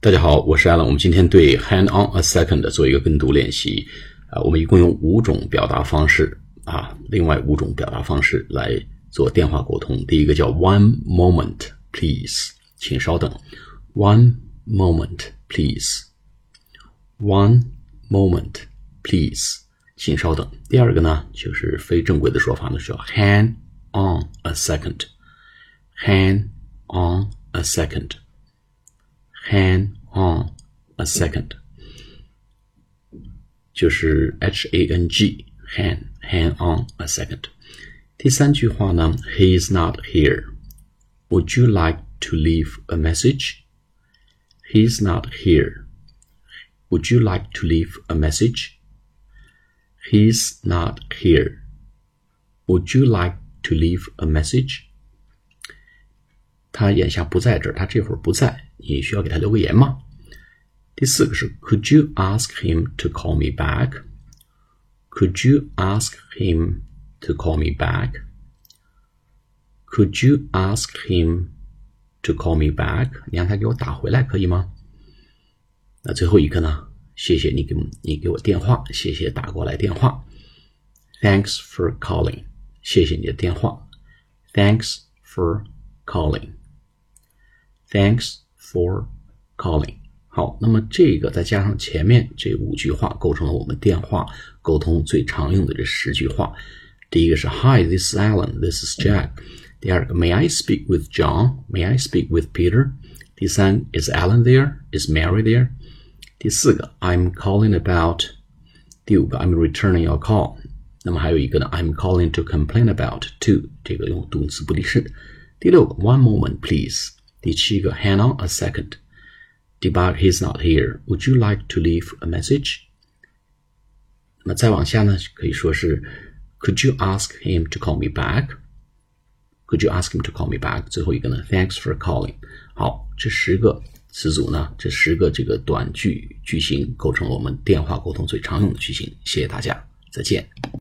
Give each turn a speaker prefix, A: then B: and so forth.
A: 大家好，我是 Alan。我们今天对 "hang on a second" 做一个跟读练习。啊，我们一共用五种表达方式啊，另外五种表达方式来做电话沟通。第一个叫 "one moment please"，请稍等。"one moment please"，"one moment please"，请稍等。第二个呢，就是非正规的说法呢，叫 "hang on a second"，"hang on a second"。Hang on a second，就是 H A N G hang hang on a second。第三句话呢，He is not here. Would you like to leave a message? He is not here. Would you like to leave a message? He's not here. Would you like to leave a message? 他眼下不在这儿，他这会儿不在，你需要给他留个言吗？第四个是 Could you ask him to call me back? Could you ask him to call me back? Could you ask him to call me back? 你让他给我打回来可以吗？那最后一个呢？谢谢你给你给我电话，谢谢打过来电话。Thanks for calling，谢谢你的电话。Thanks for calling。Thanks for calling。好，那么这个再加上前面这五句话，构成了我们电话沟通最常用的这十句话。第一个是 Hi，this is Alan，this is Jack。第二个 May I speak with John？May I speak with Peter？第三 Is Alan there？Is Mary there？第四个 I'm calling about。第五个 I'm returning your call。那么还有一个呢，I'm calling to complain about to，这个用动词不定式。 第六个 One moment please。第七个，Hang on a second。第八个，He's not here. Would you like to leave a message？那么再往下呢，可以说是，Could you ask him to call me back？Could you ask him to call me back？最后一个呢，Thanks for calling。好，这十个词组呢，这十个这个短句句型构成了我们电话沟通最常用的句型。谢谢大家，再见。